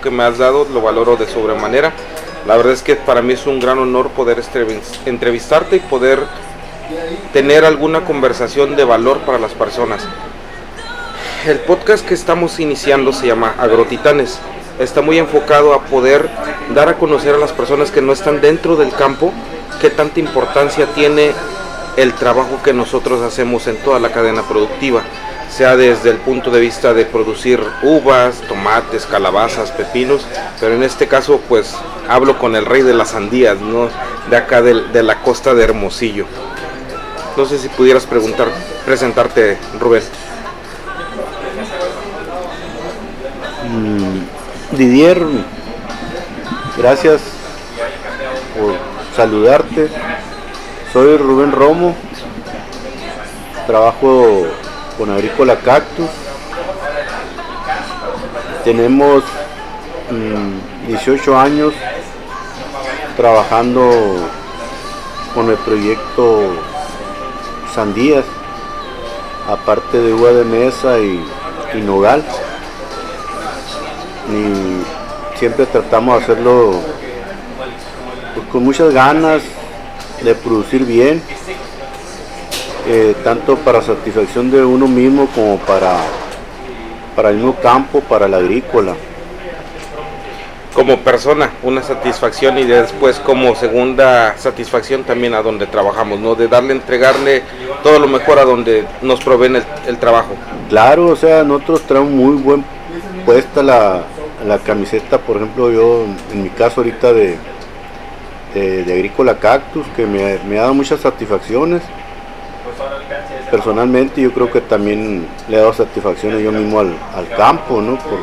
que me has dado, lo valoro de sobremanera. La verdad es que para mí es un gran honor poder entrevistarte y poder tener alguna conversación de valor para las personas. El podcast que estamos iniciando se llama Agrotitanes. Está muy enfocado a poder dar a conocer a las personas que no están dentro del campo qué tanta importancia tiene el trabajo que nosotros hacemos en toda la cadena productiva, sea desde el punto de vista de producir uvas, tomates, calabazas, pepinos, pero en este caso pues hablo con el rey de las sandías, ¿no? de acá de, la costa de Hermosillo. No sé si pudieras preguntar, presentarte, Rubén. Mm, Didier, gracias por saludarte. Soy Rubén Romo, trabajo con Agrícola Cactus. Tenemos 18 mm, años trabajando con el proyecto Sandías, aparte de uva de mesa y, nogal. Y siempre tratamos de hacerlo pues, con muchas ganas, de producir bien, eh, tanto para satisfacción de uno mismo como para, para el mismo campo, para la agrícola. Como persona, una satisfacción y después como segunda satisfacción también a donde trabajamos, ¿no? De darle, entregarle todo lo mejor a donde nos proveen el, trabajo. Claro, o sea, nosotros traemos muy buen puesta la, la camiseta, por ejemplo, yo en mi caso ahorita de, de, Agrícola Cactus, que me, ha dado muchas satisfacciones. Personalmente yo creo que también le he dado satisfacciones yo mismo al, campo, ¿no? Por,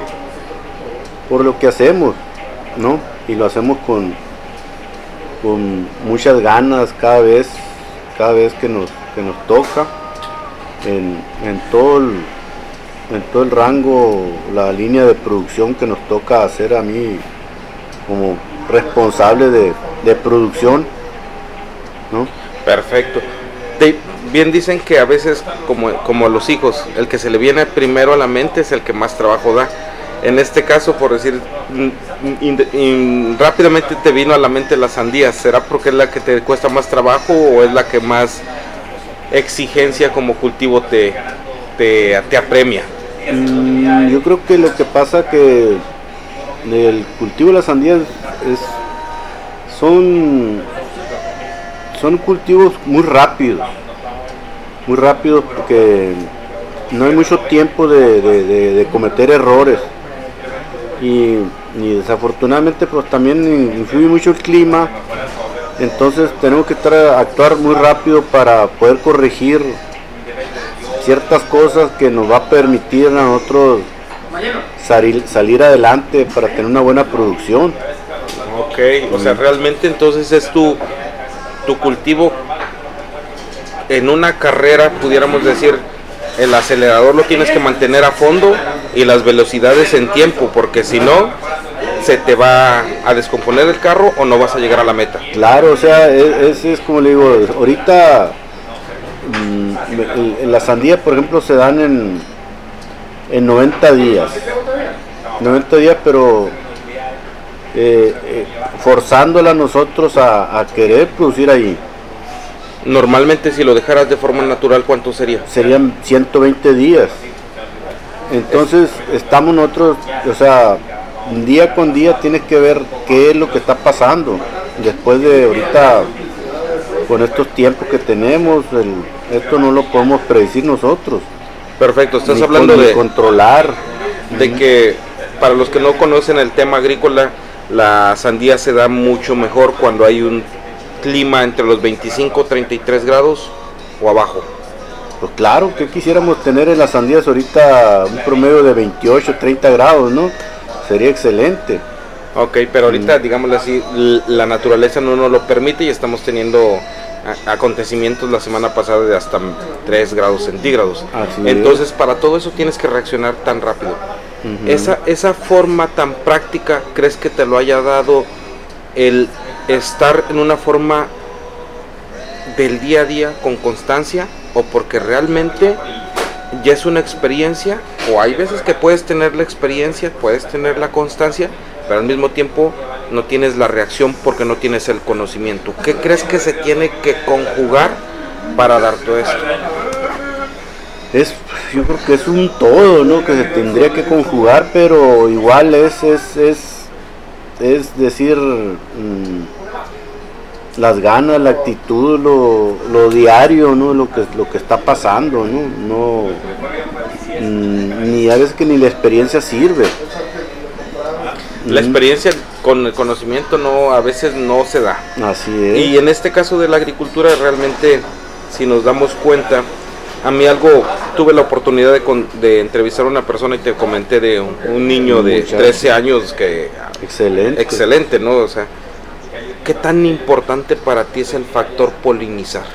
por, lo que hacemos, ¿no? Y lo hacemos con, con muchas ganas cada vez, cada vez que nos, que nos toca, en, en, todo el, en todo el rango, la línea de producción que nos toca hacer a mí como responsable de, de producción. ¿no? Perfecto. Bien dicen que a veces, como, como a los hijos, el que se le viene primero a la mente es el que más trabajo da. En este caso, por decir, rápidamente te vino a la mente la sandía. ¿Será porque es la que te cuesta más trabajo o es la que más exigencia como cultivo te, te, te apremia? Mm, yo creo que lo que pasa que el cultivo de la sandía es son, son cultivos muy rápidos, muy rápidos porque no hay mucho tiempo de, cometer errores. Y, desafortunadamente pues también influye mucho el clima, entonces tenemos que actuar muy rápido para poder corregir ciertas cosas que nos va a permitir a nosotros salir, salir adelante para tener una buena producción. Ok, o sea, realmente entonces es tu, tu cultivo en una carrera, pudiéramos decir, el acelerador lo tienes que mantener a fondo y las velocidades en tiempo, porque si no, se te va a descomponer el carro o no vas a llegar a la meta. Claro, o sea, es, es, como le digo, ahorita mm, las sandías, por ejemplo, se dan en, en 90 días. 90 días, pero eh, eh, forzándola a nosotros a, querer producir ahí. Normalmente si lo dejaras de forma natural, ¿cuánto sería? Serían 120 días. Entonces estamos nosotros, o sea, día con día tienes que ver qué es lo que está pasando. Después de ahorita, con estos tiempos que tenemos, esto no lo podemos predecir nosotros. Perfecto, estás hablando de controlar. De que para los que no conocen el tema agrícola, la sandía se da mucho mejor cuando hay un clima entre los 25 33 grados o abajo. Pues claro, que quisiéramos tener en las sandías ahorita un promedio de 28, 30 grados, ¿no? Sería excelente. Ok, pero ahorita, mm. digámoslo así, la naturaleza no nos lo permite y estamos teniendo acontecimientos la semana pasada de hasta 3 grados centígrados. Entonces, para todo eso tienes que reaccionar tan rápido esa, esa forma tan práctica, ¿crees que te lo haya dado el estar en una forma del día a día con constancia o porque realmente ya es una experiencia, o hay veces que puedes tener la experiencia, puedes tener la constancia, pero al mismo tiempo no tienes la reacción porque no tienes el conocimiento. ¿Qué crees que se tiene que conjugar para dar todo esto? Es, yo creo que es un todo, ¿no? Que se tendría que conjugar, pero igual es, es, es, es decir, mm, las ganas, la actitud, lo, lo, diario, ¿no? Lo que, lo que está pasando, ¿no? no mm, ni a veces que ni la experiencia sirve. La experiencia con el conocimiento no a veces no se da. Así es. Y en este caso de la agricultura realmente, si nos damos cuenta, a mí algo, tuve la oportunidad de, de entrevistar a una persona y te comenté de un, niño de 13 años que... Excelente. Excelente, ¿no? O sea, ¿qué tan importante para ti es el factor polinizar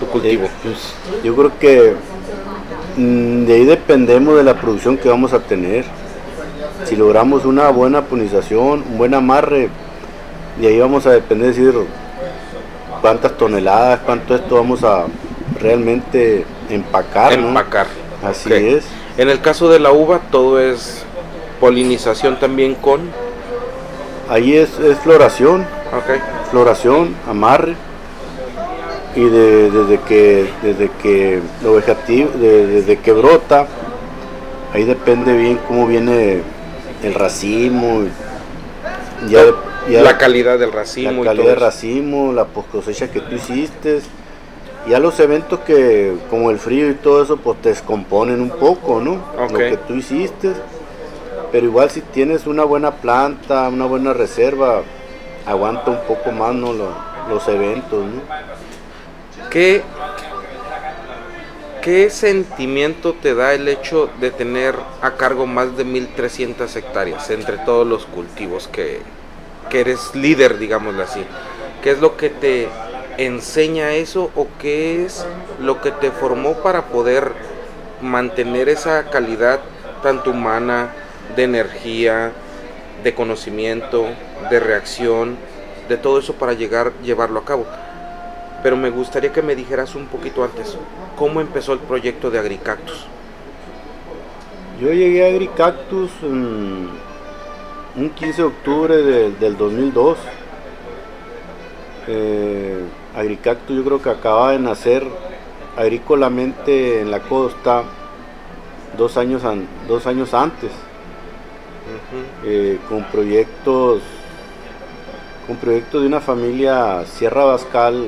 tu cultivo? Eh, pues, yo creo que mm, de ahí dependemos de la producción que vamos a tener. Si logramos una buena polinización, un buen amarre, de ahí vamos a depender de decir cuántas toneladas, cuánto esto vamos a realmente empacar. Empacar. Así es. En el caso de la uva, todo es polinización también con Ahí es, floración, floración, amarre y desde que desde que lo desde que brota, ahí depende bien cómo viene el racimo, ya, la calidad del racimo, la calidad del racimo, la post cosecha que tú hiciste, ya los eventos que como el frío y todo eso pues te descomponen un poco, ¿no? Lo que tú hiciste pero igual si tienes una buena planta, una buena reserva, aguanta un poco más ¿no? los, eventos. ¿no? ¿Qué, ¿Qué sentimiento te da el hecho de tener a cargo más de 1300 hectáreas entre todos los cultivos que, que eres líder, digámoslo así? ¿Qué es lo que te enseña eso o qué es lo que te formó para poder mantener esa calidad tanto humana, de energía, de conocimiento, de reacción, de todo eso para llegar llevarlo a cabo. Pero me gustaría que me dijeras un poquito antes, ¿cómo empezó el proyecto de Agricactus? Yo llegué a Agricactus un 15 de octubre del 2002. Eh, Agricactus yo creo que acaba de nacer agrícolamente en la costa dos años, dos años antes. Eh, con proyectos con proyectos de una familia Sierra Bascal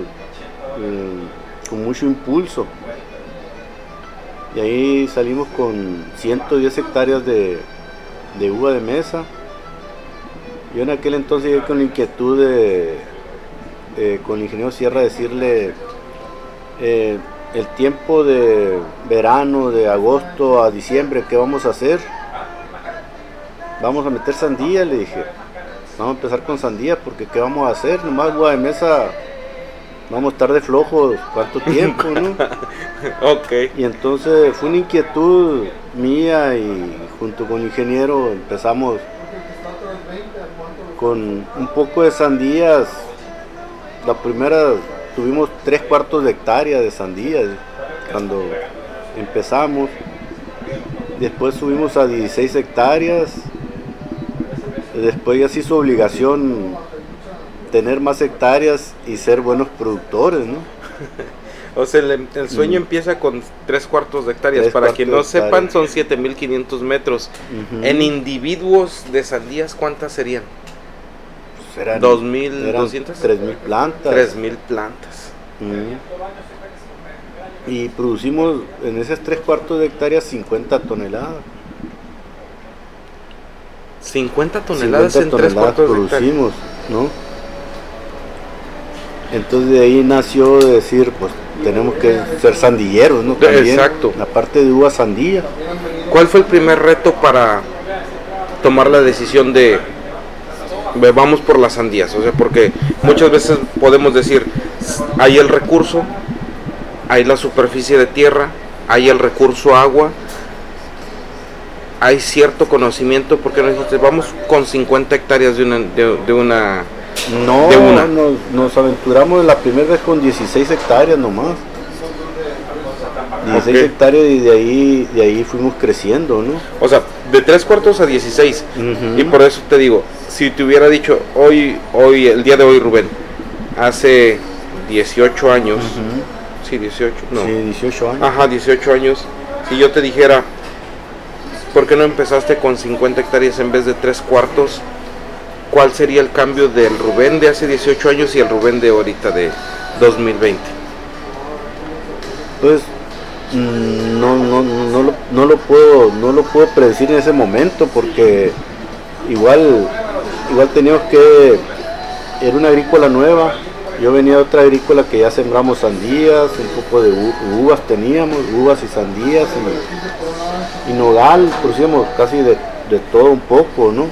mm, con mucho impulso. Y ahí salimos con 110 hectáreas de, uva de mesa. Yo en aquel entonces llegué con la inquietud de, con el ingeniero Sierra, decirle eh, el tiempo de verano, de agosto a diciembre, ¿qué vamos a hacer? vamos a meter sandía, le dije. Vamos a empezar con sandía porque ¿qué vamos a hacer? Nomás agua de mesa, vamos a estar de flojos, ¿cuánto tiempo, no? ok. Y entonces fue una inquietud mía y junto con el ingeniero empezamos con un poco de sandías. La primera tuvimos tres cuartos de hectárea de sandías cuando empezamos. Después subimos a 16 hectáreas después ya sí su obligación tener más hectáreas y ser buenos productores, ¿no? o sea, el, sueño mm. empieza con tres cuartos de hectáreas. Para quien no sepan, son 7500 metros. En individuos de sandías, ¿cuántas serían? Pues eran, ¿2.200? 3.000 plantas. 3.000 plantas. Y producimos en esas tres cuartos de hectáreas 50 toneladas. 50 toneladas en tres cuartos producimos, ¿no? Entonces de ahí nació decir, pues tenemos que ser sandilleros, ¿no? Exacto. La parte de uva sandía. ¿Cuál fue el primer reto para tomar la decisión de vamos por las sandías? O sea, porque muchas veces podemos decir, hay el recurso, hay la superficie de tierra, hay el recurso agua, hay cierto conocimiento porque nos dijiste, vamos con 50 hectáreas de una... De, una no, Nos, aventuramos la primera vez con 16 hectáreas nomás. 16 Ok. hectáreas y de ahí, de ahí fuimos creciendo, ¿no? O sea, de tres cuartos a 16. Ujú. Y por eso te digo, si te hubiera dicho hoy, hoy, el día de hoy, Rubén, hace 18 años, sí, 18, no, Sí, 18 años. ajá, 18 años, si yo te dijera, ¿por qué no empezaste con 50 hectáreas en vez de tres cuartos? ¿Cuál sería el cambio del Rubén de hace 18 años y el Rubén de ahorita de 2020? Pues no, no, no, lo, no lo puedo no lo puedo predecir en ese momento porque igual igual teníamos que era una agrícola nueva yo venía de otra agrícola que ya sembramos sandías un poco de uvas teníamos uvas y sandías y, y nogal producíamos casi de, de todo un poco no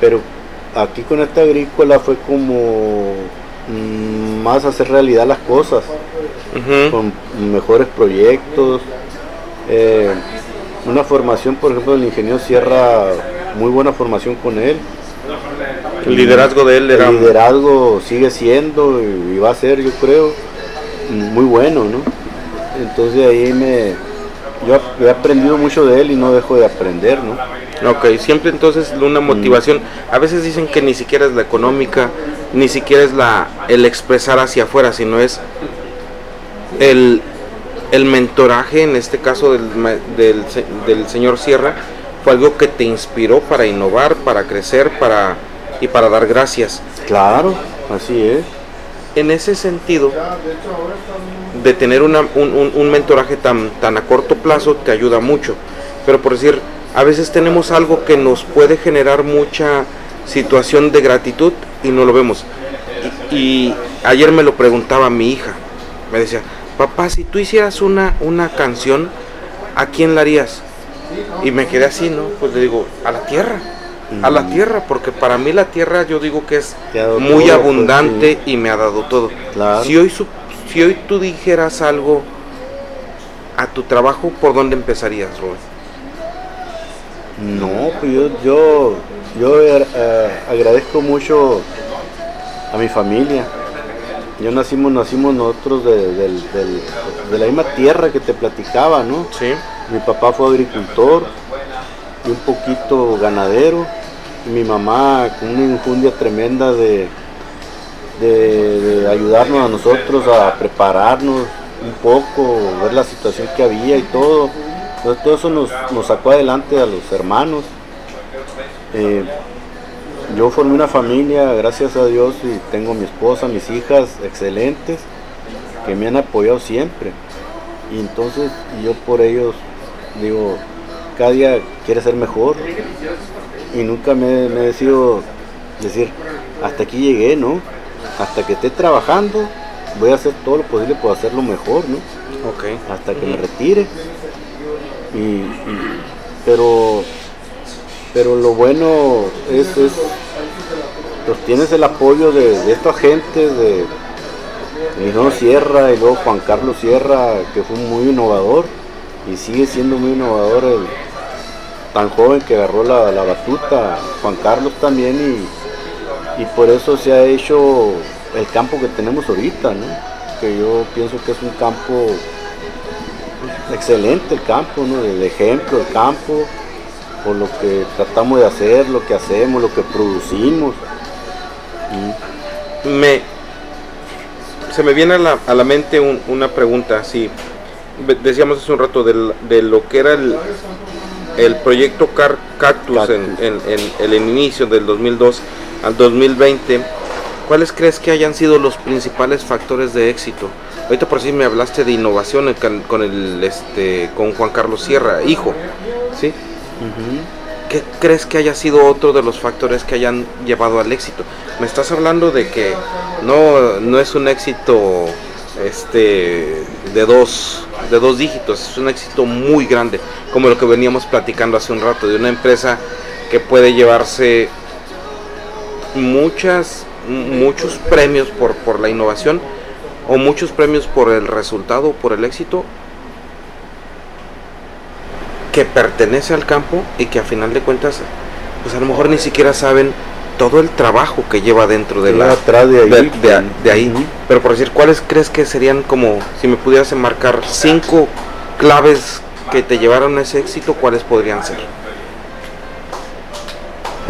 pero aquí con esta agrícola fue como mm, más hacer realidad las cosas con mejores proyectos. eh, una formación, por ejemplo, del ingeniero Sierra, muy buena formación con él. El liderazgo de él era... El liderazgo sigue siendo y va a ser, yo creo, muy bueno, ¿no? Entonces ahí me... Yo he aprendido mucho de él y no dejo de aprender, ¿no? Ok, siempre entonces una motivación. A veces dicen que ni siquiera es la económica, ni siquiera es la el expresar hacia afuera, sino es el, el mentoraje, en este caso del, del, del señor Sierra, fue algo que te inspiró para innovar, para crecer, para y para dar gracias. Claro, así es. En ese sentido, de tener una- un, un- un mentoraje tan, tan a corto plazo te ayuda mucho. Pero por decir, a veces tenemos algo que nos puede generar mucha situación de gratitud y no lo vemos. Y, y ayer me lo preguntaba mi hija. Me decía, papá, si tú hicieras una, una canción, ¿a quién la harías? Y me quedé así, ¿no? Pues le digo, a la tierra. A la Mm. tierra, porque para mí la tierra yo digo que es muy todo, pues, abundante y me ha dado todo. Claro. Si hoy si hoy tú dijeras algo a tu trabajo, ¿por dónde empezarías, Rubén? No, pues yo, yo, yo eh, agradezco mucho a mi familia. Yo nacimos, nacimos nosotros de, de la misma tierra que te platicaba, ¿no? Sí. Mi papá fue agricultor y un poquito ganadero. Y mi mamá con una injundia tremenda de, de ayudarnos a nosotros a prepararnos un poco, ver la situación que había y todo. Entonces todo eso nos, nos sacó adelante a los hermanos. Eh, yo formé una familia, gracias a Dios, y tengo mi esposa, mis hijas excelentes, que me han apoyado siempre. Y entonces yo por ellos digo, cada día quiere ser mejor. Y nunca me, me he decidido decir, hasta aquí llegué, ¿no? Hasta que esté trabajando, voy a hacer todo lo posible por hacerlo mejor, ¿no? Hasta que me retire. Pero, pero lo bueno es, es pues tienes el apoyo de, de esta gente, de Miguel Sierra y luego Juan Carlos Sierra, que fue muy innovador y sigue siendo muy innovador el tan joven que agarró la, la batuta, Juan Carlos también y, y por eso se ha hecho el campo que tenemos ahorita, ¿no? que yo pienso que es un campo excelente el campo, ¿no? de de ejemplo el campo, por lo que tratamos de hacer, lo que hacemos, lo que producimos. Y- Me, se me viene a la, a la mente un- una pregunta, así. Ve- Decíamos hace un rato del- de, lo que era el, el proyecto Car- Cactus, En, en- en el inicio del 2002 al 2020. ¿Cuáles crees que hayan sido los principales factores de éxito? Ahorita por si me hablaste de innovación con el este con Juan Carlos Sierra, hijo, ¿sí? ¿Qué crees que haya sido otro de los factores que hayan llevado al éxito? Me estás hablando de que no, no es un éxito este de dos de dos dígitos, es un éxito muy grande, como lo que veníamos platicando hace un rato, de una empresa que puede llevarse muchas muchos premios por, por la innovación o muchos premios por el resultado, por el éxito que pertenece al campo y que a final de cuentas, pues a lo mejor ni siquiera saben todo el trabajo que lleva dentro de la atrás de ahí, de, de- pues, de ahí. ujú. Pero por decir, ¿cuáles crees que serían como, si me pudieras enmarcar cinco claves que te llevaron a ese éxito, cuáles podrían ser?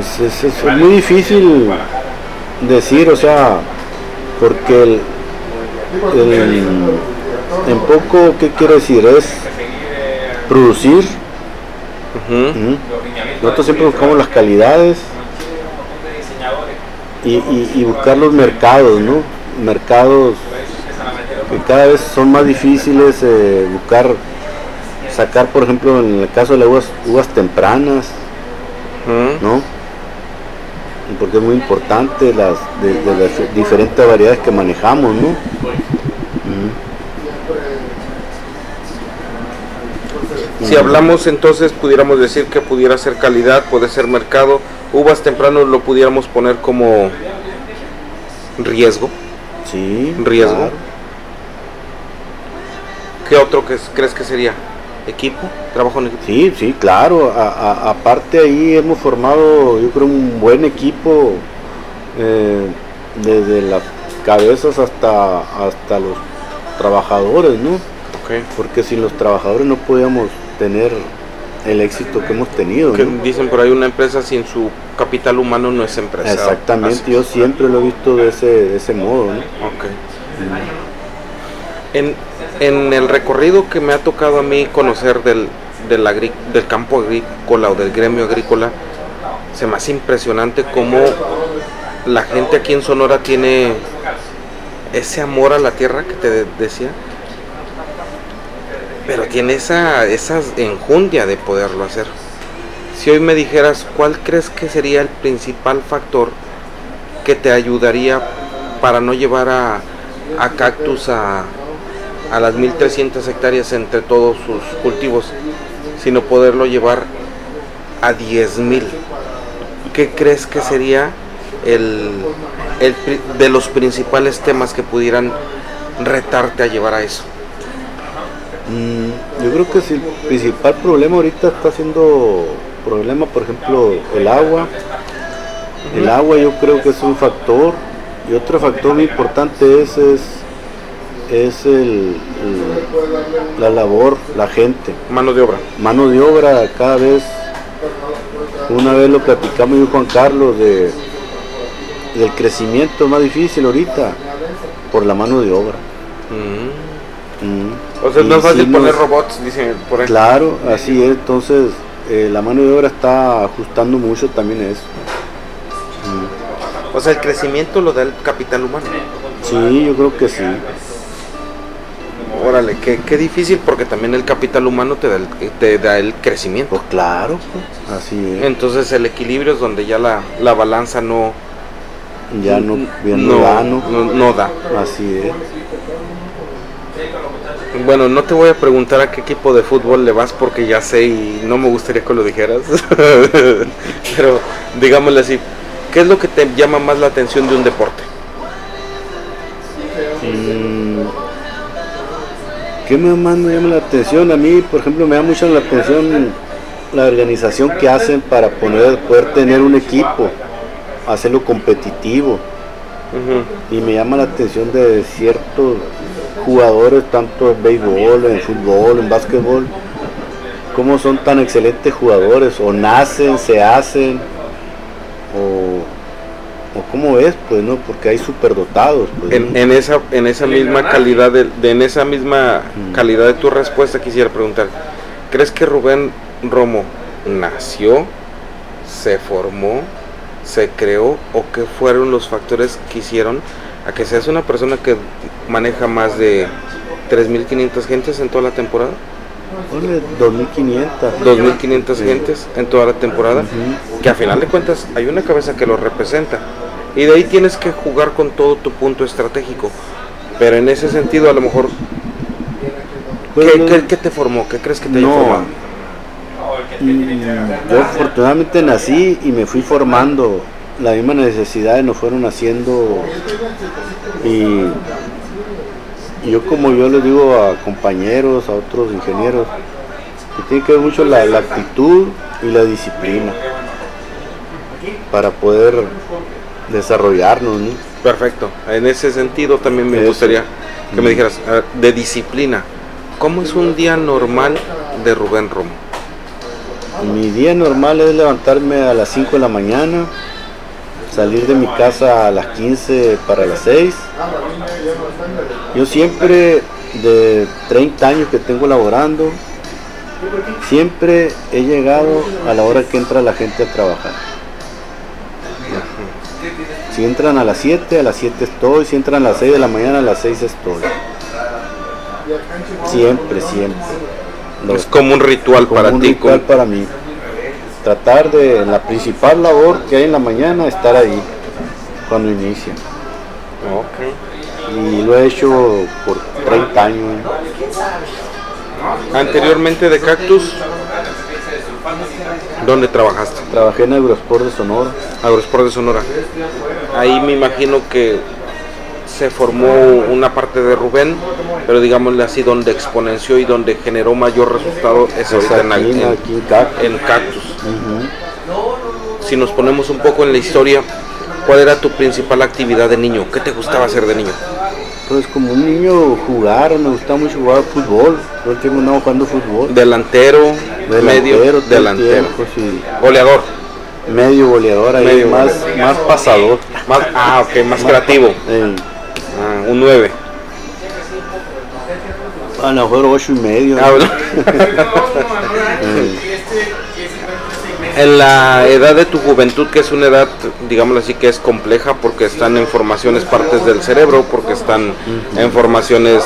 Es, es- es muy difícil decir, o sea, porque el, el- en poco, ¿qué quiere decir? Es producir. Nosotros siempre buscamos las calidades y, y- y buscar los mercados, ¿no? Mercados que cada vez son más difíciles, eh, buscar, sacar, por ejemplo, en el caso de las uvas, uvas tempranas. ¿no? Porque es muy importante las de, de las diferentes variedades que manejamos, ¿no? Si hablamos entonces, pudiéramos decir que pudiera ser calidad, puede ser mercado. Uvas tempranos lo pudiéramos poner como riesgo. Sí, riesgo. claro. ¿Qué otro que es- crees que sería? ¿Equipo? ¿Trabajo en equipo? Sí, sí, claro. A- a- aparte ahí hemos formado, yo creo, un buen equipo eh, desde las cabezas hasta hasta los trabajadores, ¿no? Ok. Porque sin los trabajadores no podíamos tener el éxito que hemos tenido. Que ¿no? dicen por ahí una empresa sin su capital humano no es empresa. Exactamente, Así. yo siempre lo he visto de ese, de ese modo, ¿no? Ok. En, en el recorrido que me ha tocado a mí conocer del, del, campo agrícola o del gremio agrícola, se me hace impresionante cómo la gente aquí en Sonora tiene ese amor a la tierra que te de- decía, pero tiene esa, esa enjundia de poderlo hacer. Si hoy me dijeras, ¿cuál crees que sería el principal factor que te ayudaría para no llevar a, a Cactus a, a las 1300 hectáreas entre todos sus cultivos, sino poderlo llevar a 10000? ¿Qué crees que sería el, el de los principales temas que pudieran retarte a llevar a eso? Mm, yo creo que si el principal problema ahorita está siendo problema, por ejemplo, el agua. El agua yo creo que es un factor y otro factor muy importante es es, es el, el- la labor, la gente, Mano de obra. mano de obra cada vez. Una vez lo platicamos yo Juan Carlos de del crecimiento más difícil ahorita por la mano de obra. Mm. Mm. O sea, no es fácil poner nos- robots, dicen por ahí. Claro, así es. Entonces, eh, la mano de obra está ajustando mucho también eso. O sea, el crecimiento lo da el capital humano. Sí, yo creo que sí. Órale, qué, qué difícil porque también el capital humano te da el, te da el crecimiento. Pues claro, pues, así es. Entonces el equilibrio es donde ya la, la balanza no, Ya no, ya no, no da, ¿no? no- no da. Así es. Bueno, no te voy a preguntar a qué equipo de fútbol le vas porque ya sé y no me gustaría que lo dijeras. Pero digámosle así, ¿qué es lo que te llama más la atención de un deporte? ¿Qué me más me llama la atención? A mí, por ejemplo, me llama mucho la atención la organización que hacen para poder tener un equipo, hacerlo competitivo. Y me llama la atención de ciertos jugadores, tanto en béisbol, en fútbol, en básquetbol, cómo son tan excelentes jugadores, o nacen, se hacen, cómo es, pues, ¿no? Porque hay superdotados, pues, En, ¿no? en esa en esa misma calidad de, de- en esa misma Mm. calidad de tu respuesta quisiera preguntar, ¿crees que Rubén Romo nació, se formó, se creó o qué fueron los factores que hicieron a que seas una persona que maneja más de 3.500 gentes en toda la temporada? Ponle 2500. 2.500 Sí. gentes en toda la temporada, que a final de cuentas hay una cabeza que lo representa. Y de ahí tienes que jugar con todo tu punto estratégico. Pero en ese sentido, a lo mejor, ¿qué, no- qué- qué te formó? ¿Qué crees que te haya No. formado? Mm, Yo afortunadamente nací y me fui formando. Las mismas necesidades nos fueron haciendo y, y yo como yo les digo a compañeros, a otros ingenieros, que tiene que ver mucho la, la actitud y la disciplina. para poder desarrollarnos. ¿no? Perfecto. En ese sentido también me Eso. gustaría que me Mm. dijeras, a ver, de disciplina, ¿cómo es un día normal de Rubén Romo? Mi día normal es levantarme a las 5 de la mañana, salir de mi casa a las 15 para las 6. Yo siempre, de 30 años que tengo laborando, siempre he llegado a la hora que entra la gente a trabajar. Si entran a las 7, a las 7 estoy, si entran a las 6 de la mañana, a las 6 estoy. Siempre, siempre. Es como un ritual como para un ti. ritual como- para mí. Tratar de la principal labor que hay en la mañana, estar ahí cuando inicia. Ok. Y lo he hecho por 30 años. Anteriormente de Cactus, ¿dónde trabajaste? Trabajé en Agrosport de Sonora. Agrosport de Sonora. Ahí me imagino que se formó una parte de Rubén, pero digámosle así, donde exponenció y donde generó mayor resultado es Pues ahorita en, en- Cactus. Si nos ponemos un poco en la historia, ¿cuál era tu principal actividad de niño? ¿Qué te gustaba hacer de niño? Pues como un niño jugar, me gustaba mucho jugar fútbol. Andaba jugando fútbol. Delantero, medio, delantero. tiempo, sí. Goleador. Medio goleador ahí, Medio más, goleador. más pasador. Más, ah, ok, más creativo. Eh, Ah, un 9. a lo mejor ocho y medio. Ah, bueno. En la edad de tu juventud, que es una edad, digámoslo así, que es compleja porque están en formaciones partes del cerebro, porque están en formaciones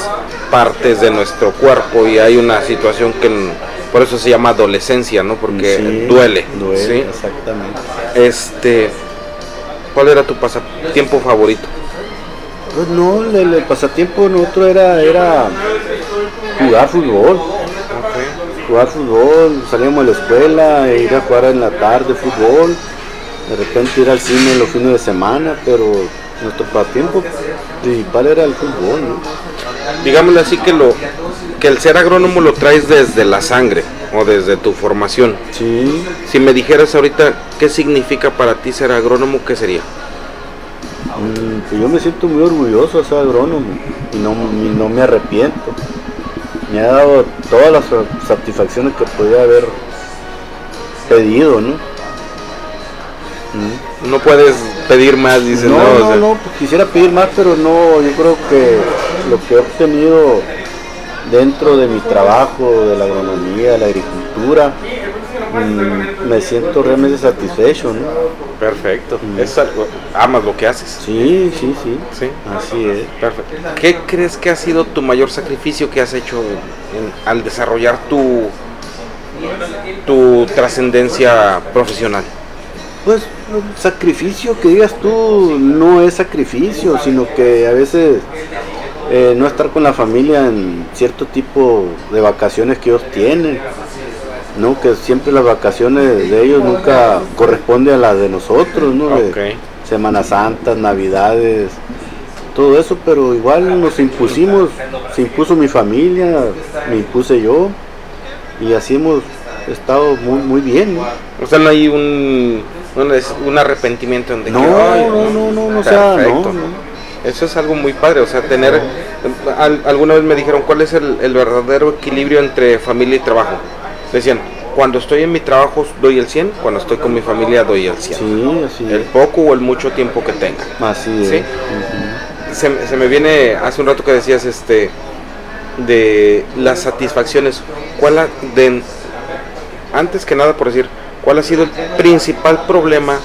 partes de nuestro cuerpo y hay una situación que por eso se llama adolescencia, ¿no? Porque sí, duele. Duele, ¿sí? exactamente. Este, ¿cuál era tu pasatiempo favorito? Pues no, el, el pasatiempo nuestro era, era jugar fútbol. Jugar fútbol, salíamos de la escuela, e ir a jugar en la tarde fútbol, de repente ir al cine los fines de semana, pero nuestro pasatiempo principal era el fútbol, ¿no? Digámosle así que lo que el ser agrónomo lo traes desde la sangre o desde tu formación. Sí, Si me dijeras ahorita qué significa para ti ser agrónomo, ¿qué sería? mm, pues yo me siento muy orgulloso de ser agrónomo y no, y no me arrepiento. Me ha dado todas las satisfacciones que podía haber pedido, ¿no? Mm. No puedes pedir más, dices, no, no, o no, sea, no, pues quisiera pedir más, pero no, yo creo que lo que he obtenido dentro de mi trabajo, de la agronomía, de la agricultura, mm, me siento realmente satisfecho, ¿no? Perfecto. Mm. Es algo- amas lo que haces. Sí, sí, sí, Sí. así es. Perfecto. ¿Qué crees que ha sido tu mayor sacrificio que has hecho en- en- al desarrollar tu tu trascendencia profesional? Pues sacrificio que digas tú no es sacrificio, sino que a veces eh, no estar con la familia en cierto tipo de vacaciones que ellos tienen, ¿no? Que siempre las vacaciones de ellos nunca corresponden a las de nosotros, ¿no? Semana Santa, Navidades, todo eso, pero igual nos impusimos, se impuso mi familia, me impuse yo, y así hemos estado muy, muy bien, ¿no? O sea, no hay un un, un arrepentimiento en de No, que, "Ay, no, no, no, no, o sea, no, perfecto". no. Eso es algo muy padre, o sea, tener al- alguna vez me dijeron cuál es el, el verdadero equilibrio entre familia y trabajo. Decían, cuando estoy en mi trabajo doy el 100, cuando estoy con mi familia doy el 100. Sí, así El es. poco o el mucho tiempo que tenga. Así es. Sí. Se, me- se me viene hace un rato que decías este de las satisfacciones. ¿Cuál ha- de, antes que nada por decir, cuál ha sido el principal problema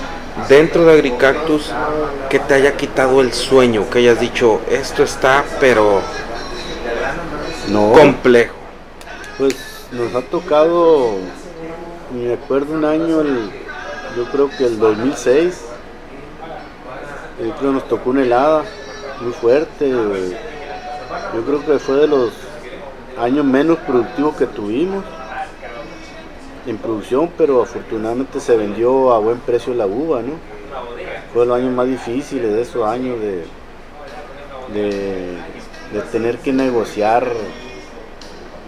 dentro de Agricactus que te haya quitado el sueño, que hayas dicho, esto está pero No, complejo? pues nos ha tocado, me acuerdo un año, el- yo creo que el 2006, yo creo que nos tocó una helada muy fuerte. Yo creo que fue de los años menos productivos que tuvimos en producción, pero afortunadamente se vendió a buen precio la uva, ¿no? Fue los años más difíciles de esos años de, de, de tener que negociar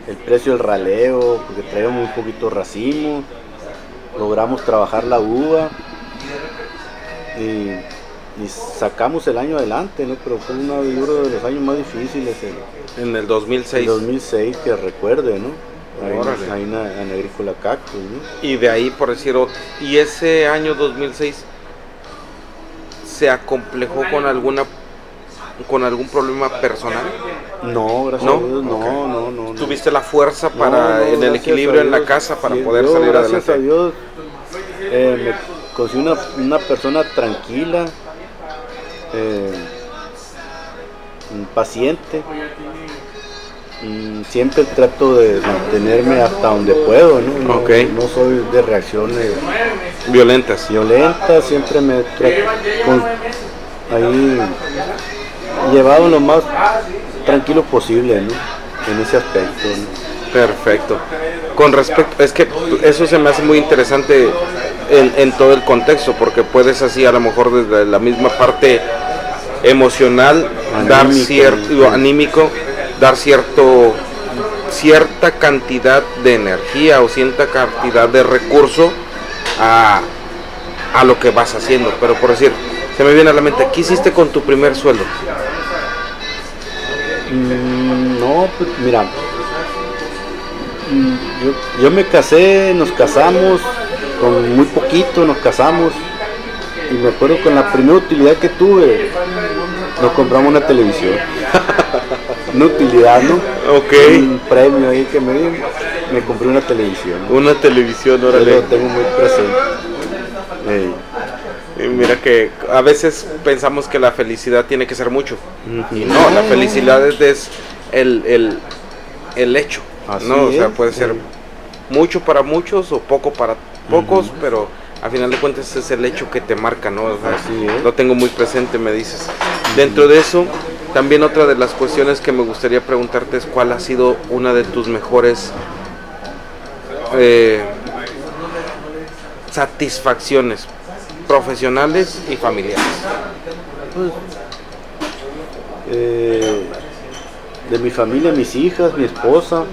el precio del raleo, porque traíamos un poquito racimo, logramos trabajar la uva y, sacamos el año adelante, ¿no? Pero fue uno de los años más difíciles. en el 2006. El 2006, que recuerde, ¿no? Ahí, en, en, Agrícola Cactus, ¿no? Y de ahí, por decir, y ese año 2006 se acomplejó con alguna con algún problema personal? No, gracias ¿No? a Dios, no, no, no, ¿Tuviste la fuerza para en el equilibrio en la casa para poder salir gracias adelante? Gracias a Dios, eh, me considero una, una, persona tranquila, eh, paciente. Siempre trato de mantenerme hasta donde puedo, ¿no? No, no soy de reacciones violentas. Violentas, siempre me trato con, ahí llevado lo más tranquilo posible, ¿no? En ese aspecto. Perfecto. Con respecto, es que eso se me hace muy interesante en, todo el contexto, porque puedes así a lo mejor desde la misma parte emocional dar cierto anímico, dar cierto cierta cantidad de energía o cierta cantidad de recurso a, a lo que vas haciendo. Pero por decir, se me viene a la mente, ¿qué hiciste con tu primer sueldo? Mm, no, pues mira, mm, yo, me casé, nos casamos, con muy poquito nos casamos y me acuerdo con la primera utilidad que tuve, nos compramos una televisión. una utilidad, ¿no? Ok. Un premio ahí que me di, me compré una televisión. Una televisión, órale. Yo lo tengo muy presente. Mira que a veces pensamos que la felicidad tiene que ser mucho. Y no, la felicidad es el, el, hecho. ¿no? O sea, puede ser mucho para muchos o poco para pocos, pero a final de cuentas es el hecho que te marca, ¿no? lo tengo muy presente, me dices. Dentro de eso, también otra de las cuestiones que me gustaría preguntarte es cuál ha sido una de tus mejores eh, satisfacciones profesionales y familiares? Pues, eh, de mi familia, mis hijas, mi esposa.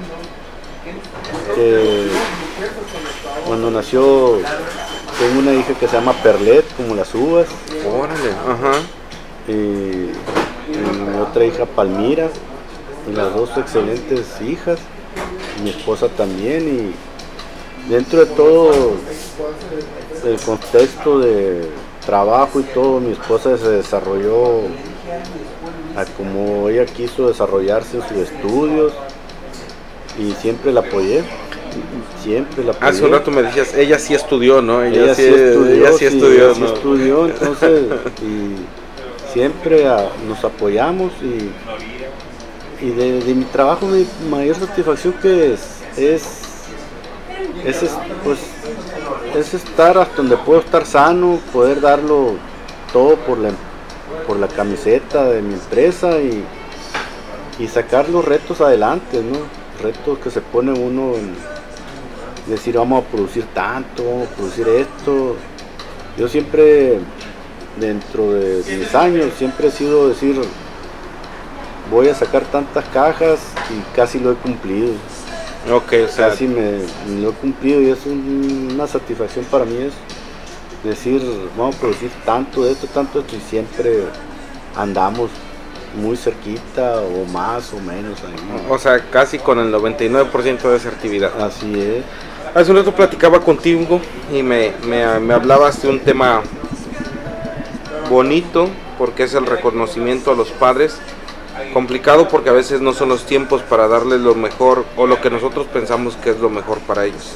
cuando nació, tengo una hija que se llama Perlet, como las uvas. Órale, ajá. Y, mi otra hija Palmira, y las dos excelentes hijas, mi esposa también, y dentro de todo el contexto de trabajo y todo, mi esposa se desarrolló como ella quiso desarrollarse en sus estudios y siempre la apoyé. Siempre la apoyé. Hace un rato me decías, ella sí estudió, ¿no? Ella, sí, estudió, sí estudió, sí, estudió entonces, y siempre nos apoyamos y, y de, mi trabajo mi mayor satisfacción que es, es, es pues es estar hasta donde puedo estar sano, poder darlo todo por la, por la camiseta de mi empresa y, sacar los retos adelante, ¿no? Retos que se pone uno en decir vamos a producir tanto, vamos a producir esto. Yo siempre, dentro de mis años, siempre he sido decir voy a sacar tantas cajas y casi lo he cumplido. Ok, o sea. Casi me, lo he cumplido y es una satisfacción para mí es decir, vamos a producir tanto de esto, tanto de esto y siempre andamos muy cerquita o más o menos ahí. O sea, casi con el 99% de asertividad. Así es. Hace un rato platicaba contigo y me, me, me hablabas de un tema bonito porque es el reconocimiento a los padres complicado porque a veces no son los tiempos para darles lo mejor o lo que nosotros pensamos que es lo mejor para ellos.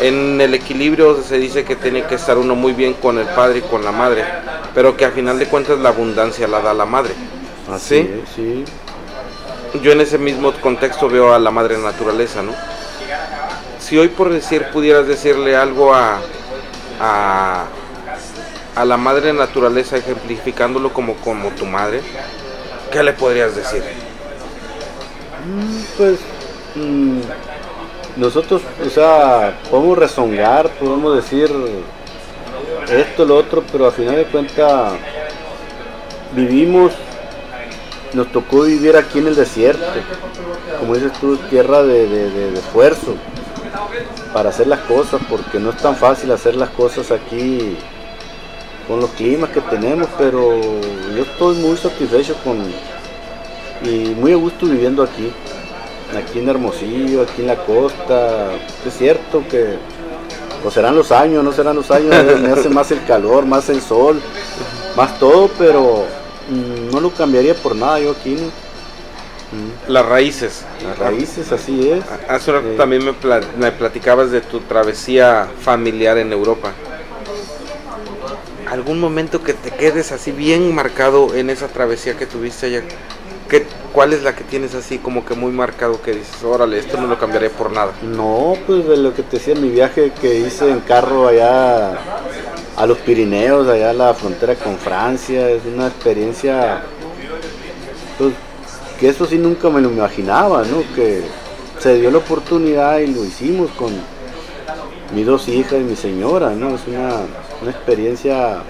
En el equilibrio se dice que tiene que estar uno muy bien con el padre y con la madre, pero que a final de cuentas la abundancia la da la madre. Así ¿Sí? Yo en ese mismo contexto veo a la madre naturaleza, ¿no? Si hoy por decir pudieras decirle algo a, a, a la madre naturaleza ejemplificándolo como, como tu madre, ¿qué le podrías decir? Mm, pues mm, nosotros, o sea, podemos rezongar, podemos decir esto, lo otro, pero a final de cuentas vivimos, nos tocó vivir aquí en el desierto, como dices tú, tierra de, de esfuerzo para hacer las cosas, porque no es tan fácil hacer las cosas aquí con los climas que tenemos, pero yo estoy muy satisfecho con y muy a gusto viviendo aquí, aquí en Hermosillo, aquí en la costa. Es cierto que pues serán los años, no serán los años, me hace más el calor, más el sol, más todo, pero mm, no lo cambiaría por nada yo aquí. Mm. Las raíces. Las raíces, así es. Hace rato también me, me platicabas de tu travesía familiar en Europa. ¿Algún momento que te quedes así bien marcado en esa travesía que tuviste allá? ¿Qué, ¿Cuál es la que tienes así como que muy marcado que dices, órale, esto no lo cambiaré por nada? No, pues de lo que te decía, mi viaje que hice en carro allá a los Pirineos, allá a la frontera con Francia, es una experiencia, pues, que eso sí nunca me lo imaginaba, ¿no? Que se dio la oportunidad y lo hicimos con mis dos hijas y mi señora, ¿no? Es una, una experiencia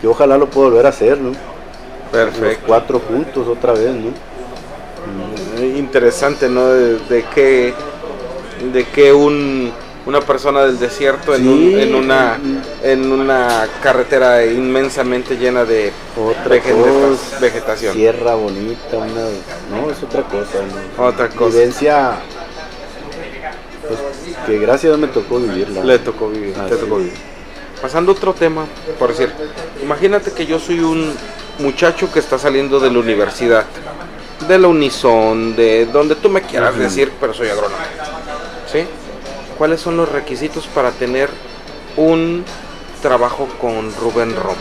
que ojalá lo pueda volver a hacer, ¿no? Perfecto. cuatro juntos otra vez, ¿no? Interesante, ¿no? De, de que, de que un, una persona del desierto en, en, una en una carretera inmensamente llena de otra vegetación. Sierra bonita, una, no, es otra cosa. Otra cosa. Vivencia pues, que gracias a Dios me tocó vivirla. Le tocó vivir, te tocó vivir. Pasando a otro tema, por decir, imagínate que yo soy un muchacho que está saliendo de la universidad, de la Unison, de donde tú me quieras decir, pero soy agrónomo. ¿Sí? ¿Cuáles son los requisitos para tener un trabajo con Rubén Rom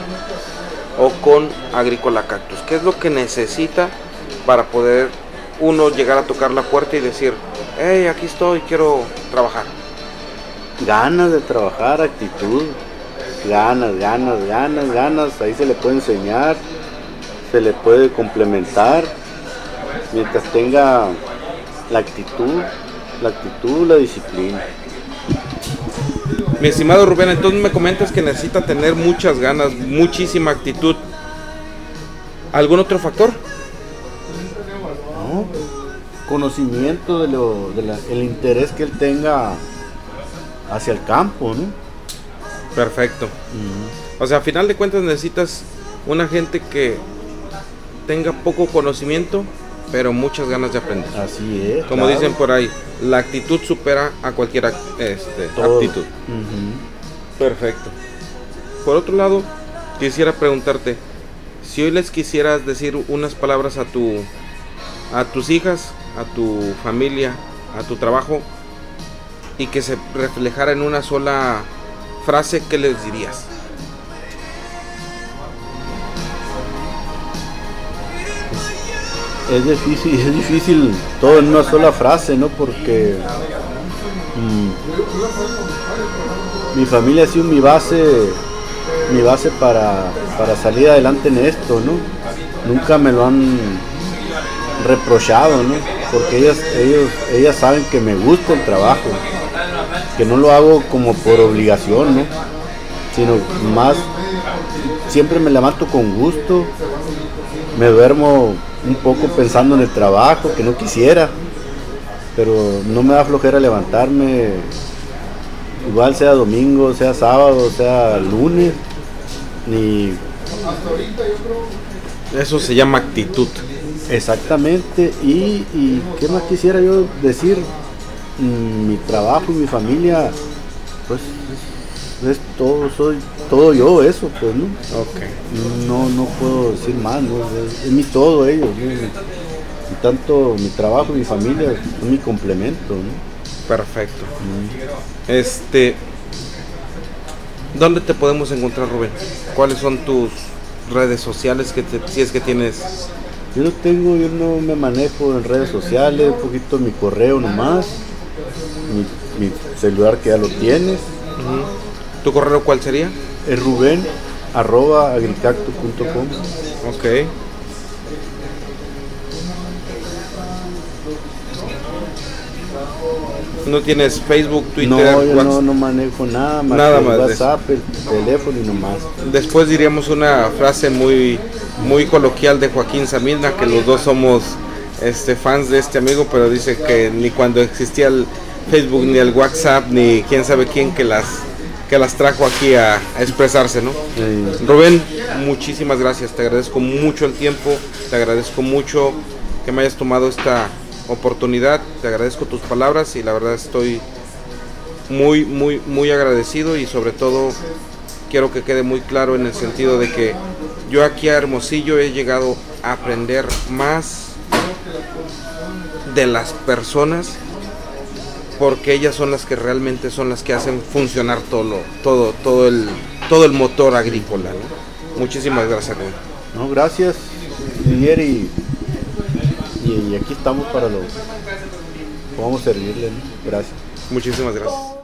o con Agrícola Cactus? ¿Qué es lo que necesita para poder uno llegar a tocar la puerta y decir, hey, aquí estoy, quiero trabajar? Ganas de trabajar, actitud, ganas, ganas, ganas, ganas, ahí se le puede enseñar se le puede complementar mientras tenga la actitud, la actitud, la disciplina. Mi estimado Rubén, entonces me comentas que necesita tener muchas ganas, muchísima actitud. ¿Algún otro factor? No, conocimiento de lo, el interés que él tenga hacia el campo, ¿no? Perfecto. O sea, a final de cuentas necesitas una gente que tenga poco conocimiento, pero muchas ganas de aprender. Así es. Como dicen por ahí, la actitud supera a cualquier este, actitud. Perfecto. Por otro lado, quisiera preguntarte, si hoy les quisieras decir unas palabras a tu a tus hijas, a tu familia, a tu trabajo y que se reflejara en una sola frase, ¿qué les dirías? es difícil, es difícil todo en una sola frase, ¿no? Porque mm, mi familia ha sido mi base, mi base para, para salir adelante en esto, ¿no? Nunca me lo han reprochado, ¿no? Porque ellas, ellos, ellas saben que me gusta el trabajo, que no lo hago como por obligación, ¿no? Sino más, siempre me levanto con gusto, me duermo un poco pensando en el trabajo, que no quisiera, pero no me da flojera levantarme, igual sea domingo, sea sábado, sea lunes, ni... Eso se llama actitud. Exactamente, y, y qué más quisiera yo decir, mi trabajo y mi familia, pues es todo, soy todo yo eso, pues, ¿no? No, no puedo decir más, ¿no? Es, mi todo ellos, Y tanto mi trabajo y mi familia es mi complemento, ¿no? Perfecto. Este, ¿dónde te podemos encontrar, Rubén? ¿Cuáles son tus redes sociales que si es que tienes? Yo no tengo, yo no me manejo en redes sociales, un poquito mi correo nomás, mi, celular que ya lo tienes. ¿Tu correo cuál sería? Es Rubén arroba agricacto.com. Ok. ¿No tienes Facebook, Twitter? No, yo no, no, manejo nada más. Nada más WhatsApp, el teléfono y nomás. Después diríamos una frase muy, muy coloquial de Joaquín Samina, que los dos somos este, fans de este amigo, pero dice que ni cuando existía el Facebook, ni el WhatsApp, ni quién sabe quién, que las que las trajo aquí a, a expresarse, ¿no? Rubén, muchísimas gracias, te agradezco mucho el tiempo, te agradezco mucho que me hayas tomado esta oportunidad, te agradezco tus palabras y la verdad estoy muy, muy, muy agradecido y sobre todo quiero que quede muy claro en el sentido de que yo aquí a Hermosillo he llegado a aprender más de las personas porque ellas son las que realmente son las que hacen funcionar todo lo- todo todo el todo el motor agrícola ¿no? muchísimas gracias Rubén. no, gracias, Miguel, y, aquí estamos para lo que podamos servirle. ¿no? Gracias. muchísimas gracias